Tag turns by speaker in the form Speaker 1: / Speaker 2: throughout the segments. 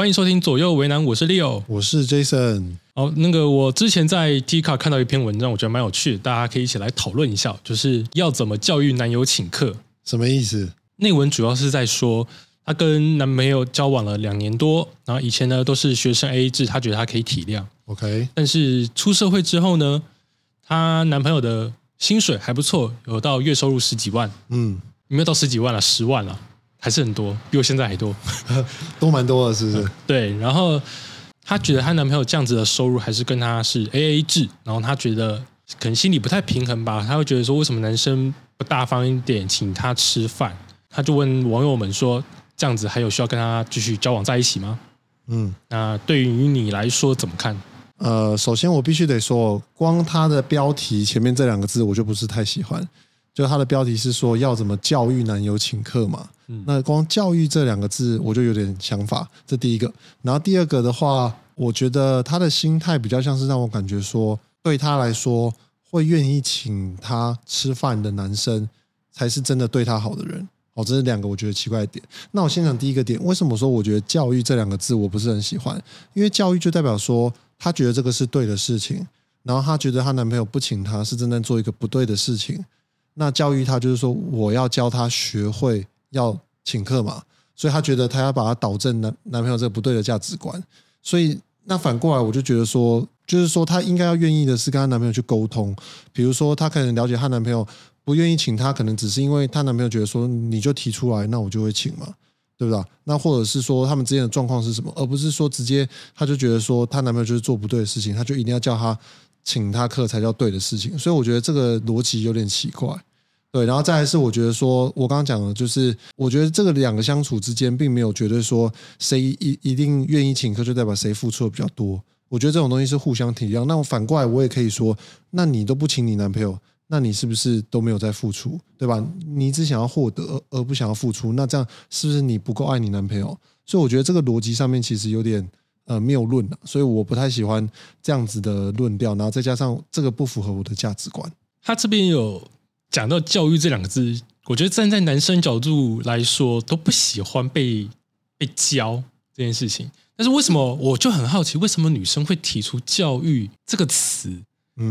Speaker 1: 欢迎收听左右为难，我是 Leo，
Speaker 2: 我是 Jason。
Speaker 1: 好，那个我之前在 T 卡看到一篇文章，我觉得蛮有趣的，大家可以一起来讨论一下，就是要怎么教育男友请客？
Speaker 2: 什么意思？
Speaker 1: 内文主要是在说，她跟男朋友交往了两年多，然后以前呢都是学生 A A 制，她觉得她可以体谅。
Speaker 2: OK，
Speaker 1: 但是出社会之后呢，她男朋友的薪水还不错，有到月收入十几万，
Speaker 2: 嗯，
Speaker 1: 没有到十几万了，十万了。还是很多，比我现在还多，
Speaker 2: 都蛮多的，是不是？
Speaker 1: 对。然后她觉得她男朋友这样子的收入还是跟她是 A A 制，然后她觉得可能心里不太平衡吧。她会觉得说，为什么男生不大方一点请她吃饭？她就问网友们说，这样子还有需要跟她继续交往在一起吗？嗯，那对于你来说怎么看？
Speaker 2: 呃，首先我必须得说，光他的标题前面这两个字，我就不是太喜欢。就他的标题是说要怎么教育男友请客嘛，那光教育这两个字我就有点想法，这第一个。然后第二个的话，我觉得他的心态比较像是让我感觉说，对他来说会愿意请他吃饭的男生才是真的对他好的人。哦，这是两个我觉得奇怪的点。那我先讲第一个点，为什么说我觉得教育这两个字我不是很喜欢？因为教育就代表说他觉得这个是对的事情，然后他觉得她男朋友不请他是正在做一个不对的事情。那教育他就是说，我要教他学会要请客嘛，所以他觉得他要把他导正男男朋友这个不对的价值观。所以那反过来，我就觉得说，就是说她应该要愿意的是跟她男朋友去沟通。比如说，她可能了解她男朋友不愿意请她，可能只是因为她男朋友觉得说，你就提出来，那我就会请嘛，对不对？那或者是说他们之间的状况是什么，而不是说直接她就觉得说她男朋友就是做不对的事情，她就一定要叫他。请他客才叫对的事情，所以我觉得这个逻辑有点奇怪。对，然后再来是我觉得说，我刚刚讲的就是，我觉得这个两个相处之间，并没有绝对说谁一一定愿意请客就代表谁付出的比较多。我觉得这种东西是互相体谅。那我反过来，我也可以说，那你都不请你男朋友，那你是不是都没有在付出，对吧？你只想要获得而不想要付出，那这样是不是你不够爱你男朋友？所以我觉得这个逻辑上面其实有点。呃，谬论了，所以我不太喜欢这样子的论调，然后再加上这个不符合我的价值观。
Speaker 1: 他这边有讲到教育这两个字，我觉得站在男生角度来说，都不喜欢被被教这件事情。但是为什么我就很好奇，为什么女生会提出教育这个词？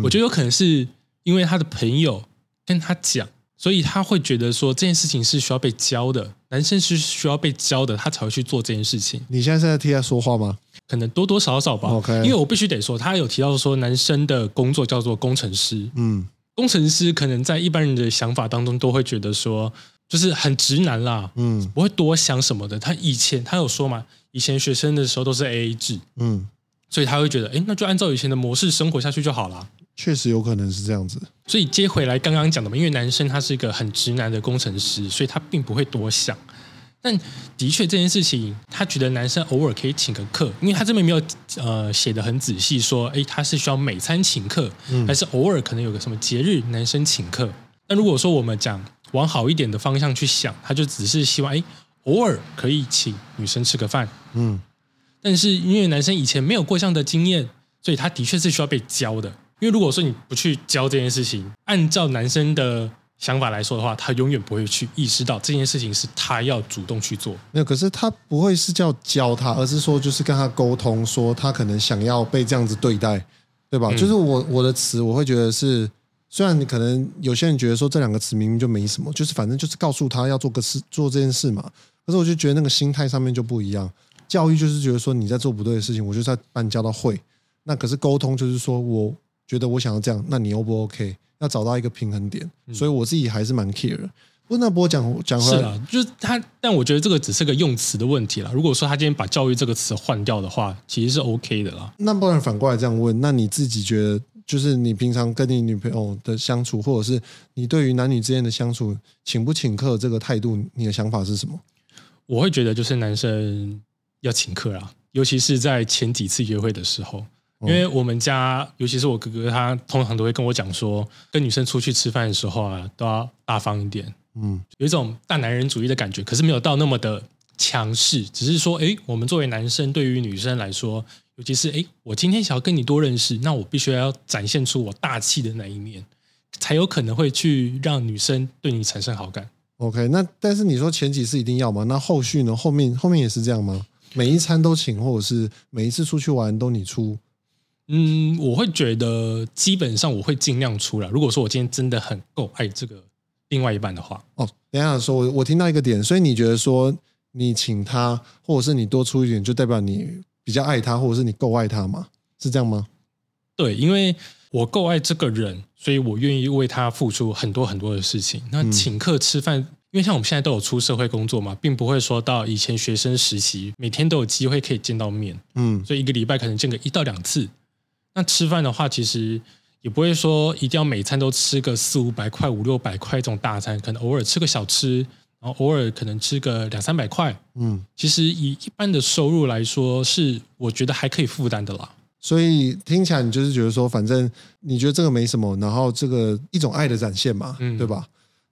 Speaker 1: 我觉得有可能是因为她的朋友跟她讲。所以她会觉得说这件事情是需要被教的，男生是需要被教的，他才会去做这件事情。
Speaker 2: 你现在是在替他说话吗？
Speaker 1: 可能多多少少吧。
Speaker 2: OK，
Speaker 1: 因为我必须得说，他有提到说男生的工作叫做工程师。嗯，工程师可能在一般人的想法当中都会觉得说，就是很直男啦。嗯，不会多想什么的。他以前他有说嘛，以前学生的时候都是 AA 制。嗯，所以他会觉得，哎，那就按照以前的模式生活下去就好啦。
Speaker 2: 确实有可能是这样子，
Speaker 1: 所以接回来刚刚讲的嘛，因为男生他是一个很直男的工程师，所以他并不会多想。但的确这件事情，他觉得男生偶尔可以请个客，因为他这边没有呃写的很仔细，说哎他是需要每餐请客，还是偶尔可能有个什么节日男生请客。那如果说我们讲往好一点的方向去想，他就只是希望哎偶尔可以请女生吃个饭，嗯。但是因为男生以前没有过这样的经验，所以他的确是需要被教的。因为如果说你不去教这件事情，按照男生的想法来说的话，他永远不会去意识到这件事情是他要主动去做。
Speaker 2: 没有，可是他不会是叫教他，而是说就是跟他沟通，说他可能想要被这样子对待，对吧？就是我我的词，我会觉得是，虽然你可能有些人觉得说这两个词明明就没什么，就是反正就是告诉他要做个事，做这件事嘛。可是我就觉得那个心态上面就不一样。教育就是觉得说你在做不对的事情，我就在把你教到会。那可是沟通就是说我。觉得我想要这样，那你 O 不 OK？要找到一个平衡点，所以我自己还是蛮 care。那波讲讲
Speaker 1: 是啊，就是他，但我觉得这个只是个用词的问题了。如果说他今天把教育这个词换掉的话，其实是 OK 的啦。
Speaker 2: 那不然反过来这样问，那你自己觉得，就是你平常跟你女朋友的相处，或者是你对于男女之间的相处，请不请客这个态度，你的想法是什么？
Speaker 1: 我会觉得就是男生要请客啊，尤其是在前几次约会的时候。因为我们家，尤其是我哥哥，他通常都会跟我讲说，跟女生出去吃饭的时候啊，都要大方一点，嗯，有一种大男人主义的感觉，可是没有到那么的强势，只是说，哎，我们作为男生，对于女生来说，尤其是哎，我今天想要跟你多认识，那我必须要展现出我大气的那一面，才有可能会去让女生对你产生好感。
Speaker 2: OK，那但是你说前几次一定要吗？那后续呢？后面后面也是这样吗？每一餐都请，或者是每一次出去玩都你出？
Speaker 1: 嗯，我会觉得基本上我会尽量出来。如果说我今天真的很够爱这个另外一半的话，
Speaker 2: 哦，等一下说，我我听到一个点，所以你觉得说你请他，或者是你多出一点，就代表你比较爱他，或者是你够爱他吗？是这样吗？
Speaker 1: 对，因为我够爱这个人，所以我愿意为他付出很多很多的事情。那请客吃饭，因为像我们现在都有出社会工作嘛，并不会说到以前学生实习，每天都有机会可以见到面，
Speaker 2: 嗯，
Speaker 1: 所以一个礼拜可能见个一到两次。那吃饭的话，其实也不会说一定要每餐都吃个四五百块、五六百块这种大餐，可能偶尔吃个小吃，然后偶尔可能吃个两三百块。
Speaker 2: 嗯，
Speaker 1: 其实以一般的收入来说，是我觉得还可以负担的啦。
Speaker 2: 所以听起来你就是觉得说，反正你觉得这个没什么，然后这个一种爱的展现嘛，
Speaker 1: 嗯
Speaker 2: 对吧？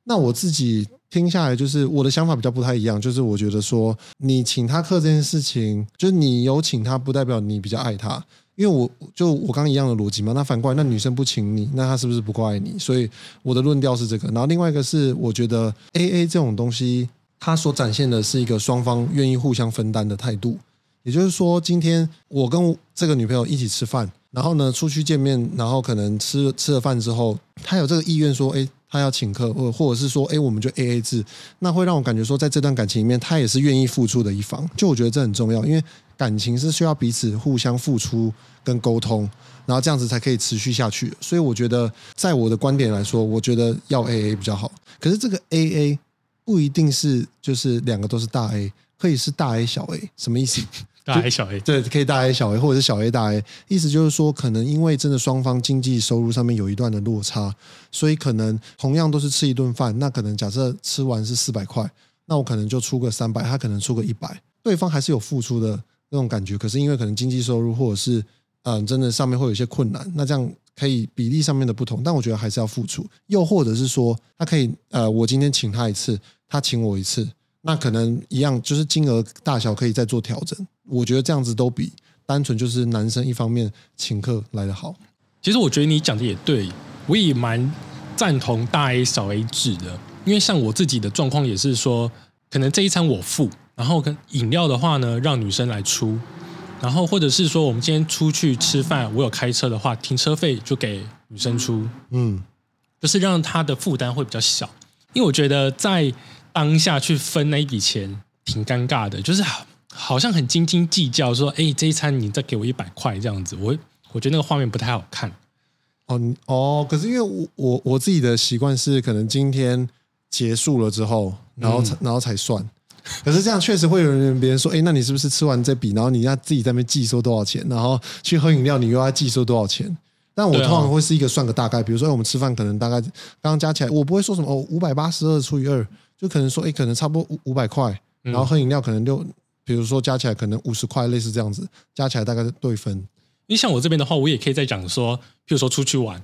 Speaker 2: 那我自己听下来，就是我的想法比较不太一样，就是我觉得说，你请他客这件事情，就是你有请他，不代表你比较爱他。因为我就我刚刚一样的逻辑嘛，那反过来，那女生不请你，那她是不是不够爱你？所以我的论调是这个。然后另外一个是，我觉得 A A 这种东西，它所展现的是一个双方愿意互相分担的态度。也就是说，今天我跟这个女朋友一起吃饭，然后呢出去见面，然后可能吃吃了饭之后，她有这个意愿说，哎，他要请客，或或者是说，哎，我们就 A A 制，那会让我感觉说，在这段感情里面，他也是愿意付出的一方。就我觉得这很重要，因为感情是需要彼此互相付出跟沟通，然后这样子才可以持续下去。所以我觉得，在我的观点来说，我觉得要 A A 比较好。可是这个 A A 不一定是就是两个都是大 A，可以是大 A 小 A，什么意思？
Speaker 1: 大 A 小 A，
Speaker 2: 对，可以大 A 小 A，或者是小 A 大 A，意思就是说，可能因为真的双方经济收入上面有一段的落差，所以可能同样都是吃一顿饭，那可能假设吃完是四百块，那我可能就出个三百，他可能出个一百，对方还是有付出的那种感觉，可是因为可能经济收入或者是嗯、呃真的上面会有一些困难，那这样可以比例上面的不同，但我觉得还是要付出，又或者是说，他可以呃，我今天请他一次，他请我一次，那可能一样，就是金额大小可以再做调整。我觉得这样子都比单纯就是男生一方面请客来的好。
Speaker 1: 其实我觉得你讲的也对，我也蛮赞同大 A 小 A 制的，因为像我自己的状况也是说，可能这一餐我付，然后跟饮料的话呢，让女生来出，然后或者是说我们今天出去吃饭，我有开车的话，停车费就给女生出，
Speaker 2: 嗯，
Speaker 1: 就是让她的负担会比较小。因为我觉得在当下去分那一笔钱挺尴尬的，就是好好像很斤斤计较，说，哎，这一餐你再给我一百块这样子，我我觉得那个画面不太好看。
Speaker 2: 哦哦，可是因为我我我自己的习惯是，可能今天结束了之后，然后才、然后才算。可是这样确实会有人别人说，哎，那你是不是吃完这笔，然后你要自己在那边计收多少钱，然后去喝饮料，你又要计收多少钱？但我通常会是一个算个大概，比如说哎我们吃饭可能大概刚刚加起来，我不会说什么哦五百八十二除以二，就可能说哎可能差不多五五百块，
Speaker 1: 嗯
Speaker 2: 然后喝饮料可能六，比如说加起来可能五十块，类似这样子，加起来大概对分。
Speaker 1: 因为像我这边的话，我也可以再讲说，譬如说出去玩，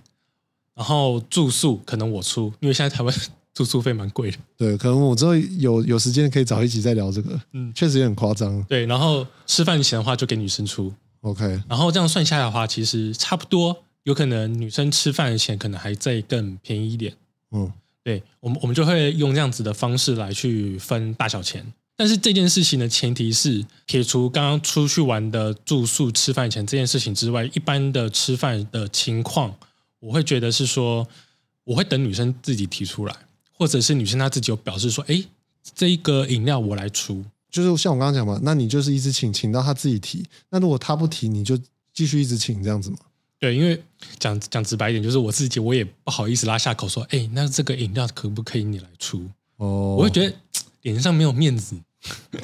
Speaker 1: 然后住宿可能我出，因为现在台湾 住宿费蛮贵的。
Speaker 2: 对，可能我之后有有时间可以找一起再聊这个，
Speaker 1: 嗯
Speaker 2: 确实也很夸张。
Speaker 1: 对，然后吃饭钱的话就给女生出
Speaker 2: ，OK，
Speaker 1: 然后这样算下来的话，其实差不多，有可能女生吃饭的钱可能还再更便宜一点。
Speaker 2: 嗯，
Speaker 1: 对我们，我们就会用这样子的方式来去分大小钱。但是这件事情的前提是撇除刚刚出去玩的住宿、吃饭钱这件事情之外，一般的吃饭的情况，我会觉得是说，我会等女生自己提出来，或者是女生她自己有表示说，哎，这一个饮料我来出。
Speaker 2: 就是像我刚刚讲嘛，那你就是一直请，请到她自己提。那如果她不提，你就继续一直请这样子嘛。
Speaker 1: 对，因为讲讲直白一点，就是我自己我也不好意思拉下口说，哎，那这个饮料可不可以你来出？
Speaker 2: 哦，
Speaker 1: 我会觉得脸上没有面子。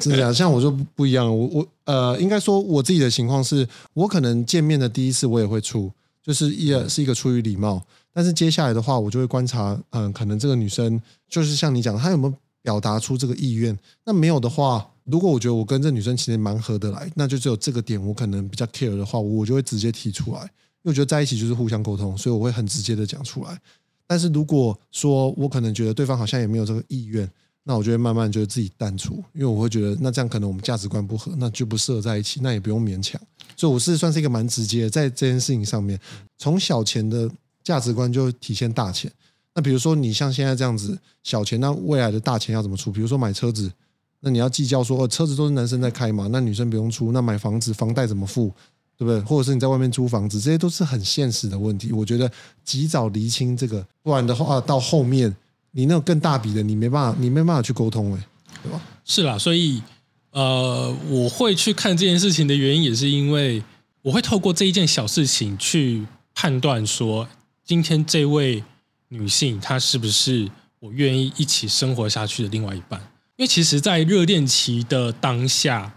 Speaker 2: 是这样，像我就不不一样，我我呃，应该说我自己的情况是，我可能见面的第一次我也会出，就是一是一个出于礼貌，但是接下来的话，我就会观察，嗯、可能这个女生就是像你讲的，她有没有表达出这个意愿？那没有的话，如果我觉得我跟这女生其实蛮合得来，那就只有这个点我可能比较 care 的话，我就会直接提出来，因为我觉得在一起就是互相沟通，所以我会很直接的讲出来。但是如果说我可能觉得对方好像也没有这个意愿，那我就会慢慢就自己淡出，因为我会觉得那这样可能我们价值观不合，那就不适合在一起，那也不用勉强。所以我是算是一个蛮直接的，在这件事情上面，从小钱的价值观就体现大钱。那比如说你像现在这样子小钱，那未来的大钱要怎么出？比如说买车子，那你要计较说，哦，车子都是男生在开嘛，那女生不用出，那买房子房贷怎么付，对不对？或者是你在外面租房子，这些都是很现实的问题。我觉得及早厘清这个，不然的话到后面你那种更大笔的，你没办法，你没办法去沟通，哎，对吧？
Speaker 1: 是啦，所以呃，我会去看这件事情的原因，也是因为我会透过这一件小事情去判断说，今天这位女性她是不是我愿意一起生活下去的另外一半。因为其实，在热恋期的当下，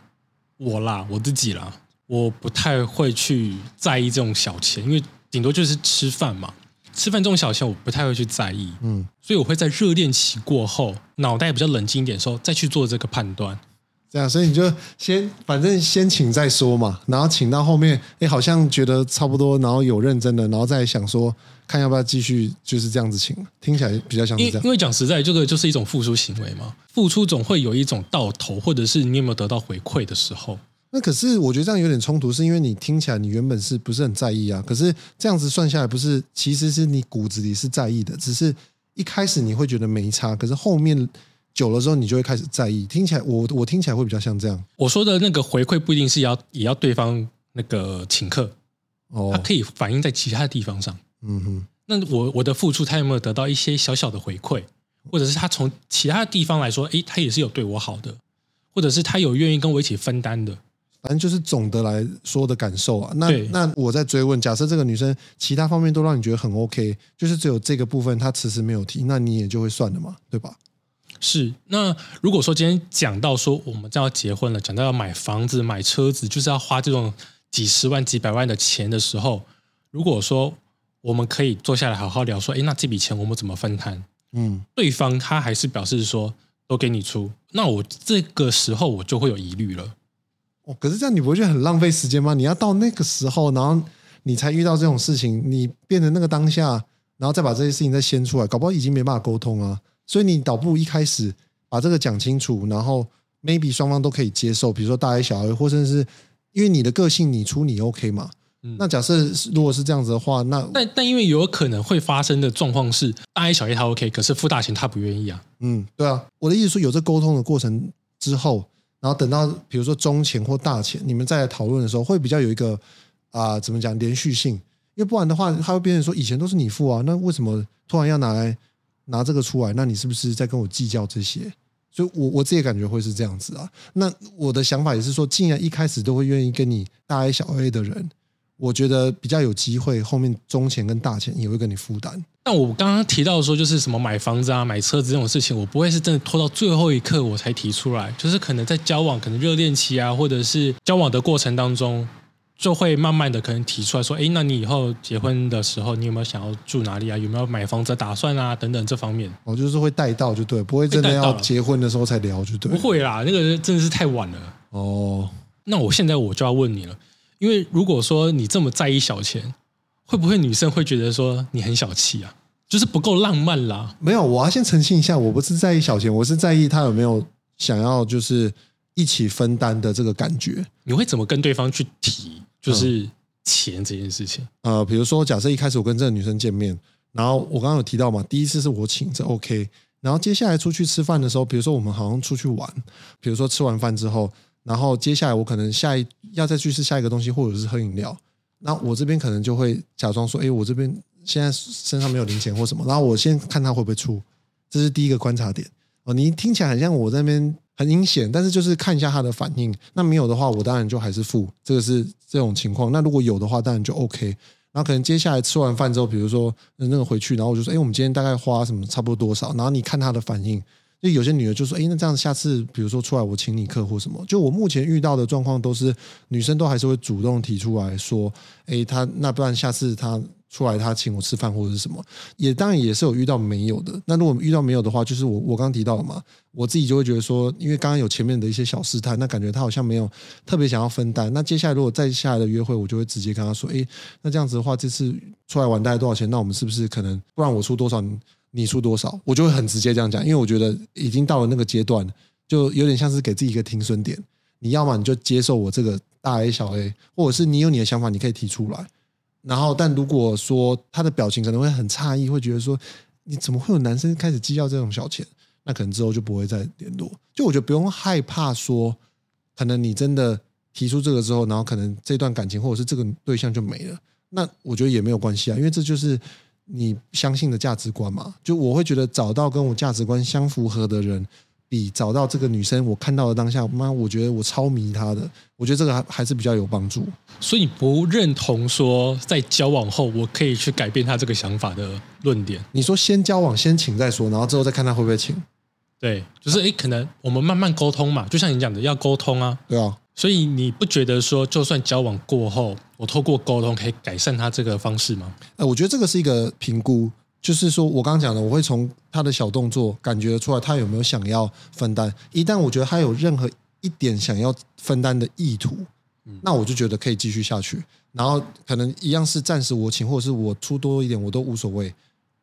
Speaker 1: 我啦，我自己啦，我不太会去在意这种小钱，因为顶多就是吃饭嘛，吃饭这种小钱我不太会去在意，嗯，所以我会在热恋期过后，脑袋比较冷静一点的时候，再去做这个判断。
Speaker 2: 这样，所以你就先反正先请再说嘛，然后请到后面，哎，好像觉得差不多，然后有认真的，然后再想说，看要不要继续就是这样子请，听起来比较像是这样。
Speaker 1: 因为讲实在，这个就是一种付出行为嘛，付出总会有一种到头，或者是你有没有得到回馈的时候。
Speaker 2: 那可是我觉得这样有点冲突，是因为你听起来你原本是不是很在意啊？可是这样子算下来，不是其实是你骨子里是在意的，只是一开始你会觉得没差，可是后面。久了之后，你就会开始在意。听起来，我我听起来会比较像这样。
Speaker 1: 我说的那个回馈不一定是要也要对方那个请客，哦，它可以反映在其他的地方上。嗯哼，那我我的付出，他有没有得到一些小小的回馈，或者是他从其他地方来说，诶，他也是有对我好的，或者是他有愿意跟我一起分担的。
Speaker 2: 反正就是总的来说的感受啊。那那我在追问，假设这个女生其他方面都让你觉得很 OK，就是只有这个部分她迟迟没有提，那你也就会算了嘛，对吧？
Speaker 1: 是，那如果说今天讲到说我们要结婚了，讲到要买房子、买车子，就是要花这种几十万、几百万的钱的时候，如果说我们可以坐下来好好聊，说，哎，那这笔钱我们怎么分摊？嗯，对方他还是表示说都给你出，那我这个时候我就会有疑虑了。
Speaker 2: 哦，可是这样你不会觉得很浪费时间吗？你要到那个时候，然后你才遇到这种事情，你变成那个当下，然后再把这些事情再掀出来，搞不好已经没办法沟通啊。所以你倒不如一开始把这个讲清楚，然后 maybe 双方都可以接受，比如说大 A 小 A，或者是因为你的个性你出你 OK 嘛？嗯那假设如果是这样子的话，那
Speaker 1: 但但因为有可能会发生的状况是大 A 小 A 他 OK，可是付大钱他不愿意啊。
Speaker 2: 嗯，对啊，我的意思说有这沟通的过程之后，然后等到比如说中钱或大钱，你们再来讨论的时候，会比较有一个啊怎么讲连续性，因为不然的话，他会变成说以前都是你付啊，那为什么突然要拿来？拿这个出来，那你是不是在跟我计较这些？所以，我我自己感觉会是这样子啊。那我的想法也是说，既然一开始都会愿意跟你大 A 小 A 的人，我觉得比较有机会，后面中钱跟大钱也会跟你负担。
Speaker 1: 但我刚刚提到说，就是什么买房子啊、买车子这种事情，我不会是真的拖到最后一刻我才提出来，就是可能在交往、可能热恋期啊，或者是交往的过程当中。就会慢慢的可能提出来说，哎，那你以后结婚的时候，你有没有想要住哪里啊？有没有买房子打算啊？等等这方面，
Speaker 2: 哦，就是会带到就对，不会真的要结婚的时候才聊就对。
Speaker 1: 不会啦，那个真的是太晚了。哦，那我现在我就要问你了，因为如果说你这么在意小钱，会不会女生会觉得说你很小气啊？就是不够浪漫啦？
Speaker 2: 没有，我要先澄清一下，我不是在意小钱，我是在意他有没有想要就是一起分担的这个感觉。
Speaker 1: 你会怎么跟对方去提？就是钱这件事情，
Speaker 2: 呃，比如说，假设一开始我跟这个女生见面，然后我刚刚有提到嘛，第一次是我请，这 OK。然后接下来出去吃饭的时候，比如说我们好像出去玩，比如说吃完饭之后，然后接下来我可能下一要再去吃下一个东西，或者是喝饮料，那我这边可能就会假装说，哎，我这边现在身上没有零钱或什么，然后我先看他会不会出，这是第一个观察点。哦，你听起来很像我那边。很阴险，但是就是看一下他的反应。那没有的话，我当然就还是付。这个是这种情况。那如果有的话，当然就 OK。然后可能接下来吃完饭之后，比如说那个回去，然后我就说：“哎，我们今天大概花什么差不多多少？”然后你看他的反应。就有些女的就说：“哎，那这样下次比如说出来我请你客或什么。”就我目前遇到的状况都是女生都还是会主动提出来说：“哎，她那不然下次她。”出来她请我吃饭或者是什么，也当然也是有遇到没有的。那如果遇到没有的话，就是我我刚刚提到了嘛，我自己就会觉得说，因为刚刚有前面的一些小试探，那感觉她好像没有特别想要分担。那接下来如果再下来的约会，我就会直接跟她说，哎，那这样子的话，这次出来玩大概多少钱？那我们是不是可能不然我出多少，你出多少？我就会很直接这样讲，因为我觉得已经到了那个阶段，就有点像是给自己一个停损点。你要么你就接受我这个大 A 小 A，或者是你有你的想法，你可以提出来。然后，但如果说他的表情可能会很诧异，会觉得说你怎么会有男生开始计较这种小钱？那可能之后就不会再联络。就我觉得不用害怕说，可能你真的提出这个之后，然后可能这段感情或者是这个对象就没了。那我觉得也没有关系啊，因为这就是你相信的价值观嘛。就我会觉得找到跟我价值观相符合的人。比找到这个女生，我看到的当下，妈，我觉得我超迷她的。我觉得这个还还是比较有帮助。
Speaker 1: 所以你不认同说在交往后我可以去改变他这个想法的论点？
Speaker 2: 你说先交往先请再说，然后之后再看他会不会请？
Speaker 1: 对，就是诶，可能我们慢慢沟通嘛。就像你讲的，要沟通啊。
Speaker 2: 对啊。
Speaker 1: 所以你不觉得说，就算交往过后，我透过沟通可以改善他这个方式吗？
Speaker 2: 呃，我觉得这个是一个评估。就是说，我刚刚讲的，我会从他的小动作感觉出来，他有没有想要分担。一旦我觉得他有任何一点想要分担的意图，那我就觉得可以继续下去。然后可能一样是暂时我请，或者是我出多一点，我都无所谓。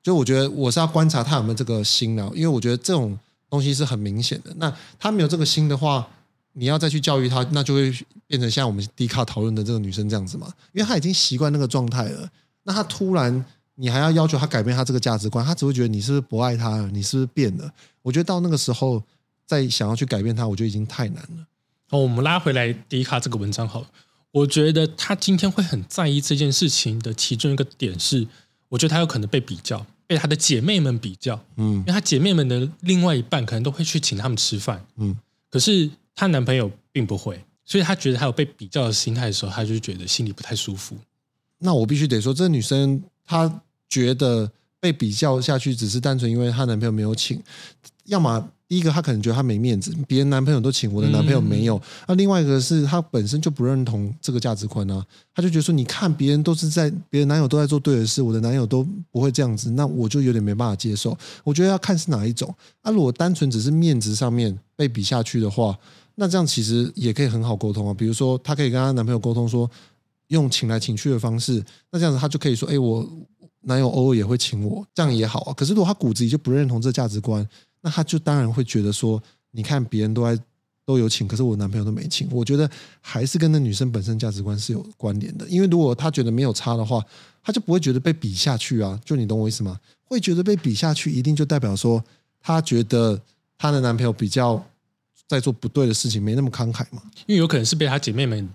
Speaker 2: 就我觉得我是要观察他有没有这个心了，因为我觉得这种东西是很明显的。那他没有这个心的话，你要再去教育他，那就会变成像我们迪卡讨论的这个女生这样子嘛，因为她已经习惯那个状态了。那她突然。你还要要求她改变她这个价值观，她只会觉得你是不是不爱她了，你是不是变了？我觉得到那个时候再想要去改变她，我觉得已经太难了。
Speaker 1: 哦，我们拉回来迪卡这个文章好了。我觉得他今天会很在意这件事情的其中一个点是，我觉得他有可能被比较，被他的姐妹们比较。嗯，因为他姐妹们的另外一半可能都会去请他们吃饭。嗯，可是她男朋友并不会，所以她觉得她有被比较的心态的时候，她就觉得心里不太舒服。
Speaker 2: 那我必须得说，这女生她。觉得被比较下去，只是单纯因为她男朋友没有请，要么第一个她可能觉得她没面子，别人男朋友都请，我的男朋友没有；那另外一个是她本身就不认同这个价值观啊，她就觉得说，你看别人都是在别人男友都在做对的事，我的男友都不会这样子，那我就有点没办法接受。我觉得要看是哪一种。那如果单纯只是面子上面被比下去的话，那这样其实也可以很好沟通啊。比如说，她可以跟她男朋友沟通说，用请来请去的方式，那这样子她就可以说，哎，我。男友偶尔也会请我，这样也好啊。可是如果她骨子里就不认同这价值观，那她就当然会觉得说，你看别人都在都有请，可是我男朋友都没请。我觉得还是跟那女生本身价值观是有关联的。因为如果她觉得没有差的话，她就不会觉得被比下去啊。就你懂我意思吗？会觉得被比下去，一定就代表说她觉得她的男朋友比较在做不对的事情，没那么慷慨嘛。
Speaker 1: 因为有可能是被他姐妹们。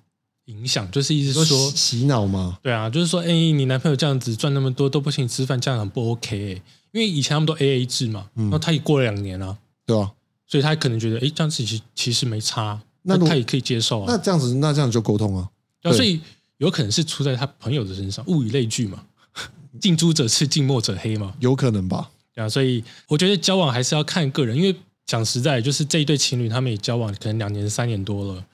Speaker 1: 影响就是意思说
Speaker 2: 洗脑嘛？
Speaker 1: 对啊，就是说，哎，你男朋友这样子赚那么多都不请你吃饭，这样很不 OK。因为以前他们都 A A 制嘛，然后他也过了两年了，
Speaker 2: 对啊，
Speaker 1: 所以他可能觉得，哎，这样子其实其实没差，那他也可以接受啊。
Speaker 2: 那这样子，那这样就沟通啊。
Speaker 1: 所以有可能是出在他朋友的身上，物以类聚嘛，近朱者赤，近墨者黑嘛，
Speaker 2: 有可能吧？
Speaker 1: 对啊，所以我觉得交往还是要看个人，因为讲实在，就是这一对情侣他们也交往可能两年、三年多了。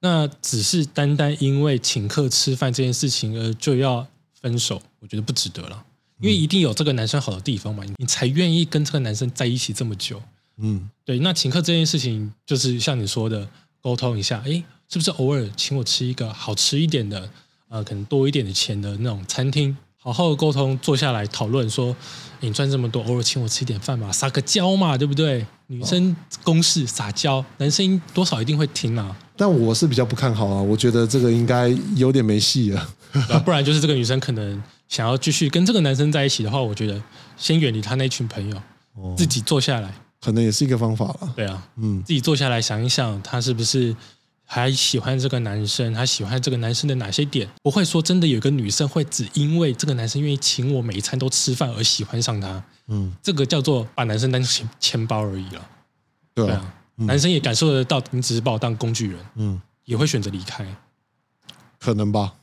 Speaker 1: 那只是单单因为请客吃饭这件事情而就要分手，我觉得不值得了。因为一定有这个男生好的地方嘛，你才愿意跟这个男生在一起这么久。嗯，对。那请客这件事情，就是像你说的，沟通一下，哎，是不是偶尔请我吃一个好吃一点的，呃，可能多一点的钱的那种餐厅？好好的沟通，坐下来讨论，说你赚这么多，偶尔请我吃一点饭嘛，撒个娇嘛，对不对？女生公式撒娇，男生多少一定会听啊。
Speaker 2: 但我是比较不看好啊，我觉得这个应该有点没戏了。
Speaker 1: 不然就是这个女生可能想要继续跟这个男生在一起的话，我觉得先远离他那群朋友，自己坐下来，
Speaker 2: 可能也是一个方法了。
Speaker 1: 对啊，嗯，自己坐下来想一想，他是不是还喜欢这个男生？还喜欢这个男生的哪些点？不会说真的有个女生会只因为这个男生愿意请我每一餐都吃饭而喜欢上他。嗯，这个叫做把男生当钱钱包而已了。
Speaker 2: 对啊。
Speaker 1: 男生也感受得到，你只是把我当工具人，嗯，也会选择离开，
Speaker 2: 可能吧。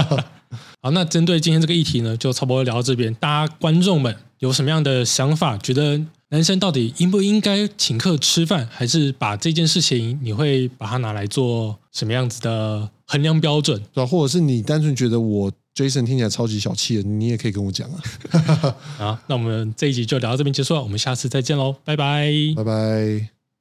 Speaker 1: 好，那针对今天这个议题呢，就差不多聊到这边。大家观众们有什么样的想法？觉得男生到底应不应该请客吃饭，还是把这件事情你会把它拿来做什么样子的衡量标准？
Speaker 2: 对，或者是你单纯觉得我 Jason 听起来超级小气的，你也可以跟我讲啊。
Speaker 1: 啊，那我们这一集就聊到这边结束了，我们下次再见喽，拜拜，
Speaker 2: 拜拜。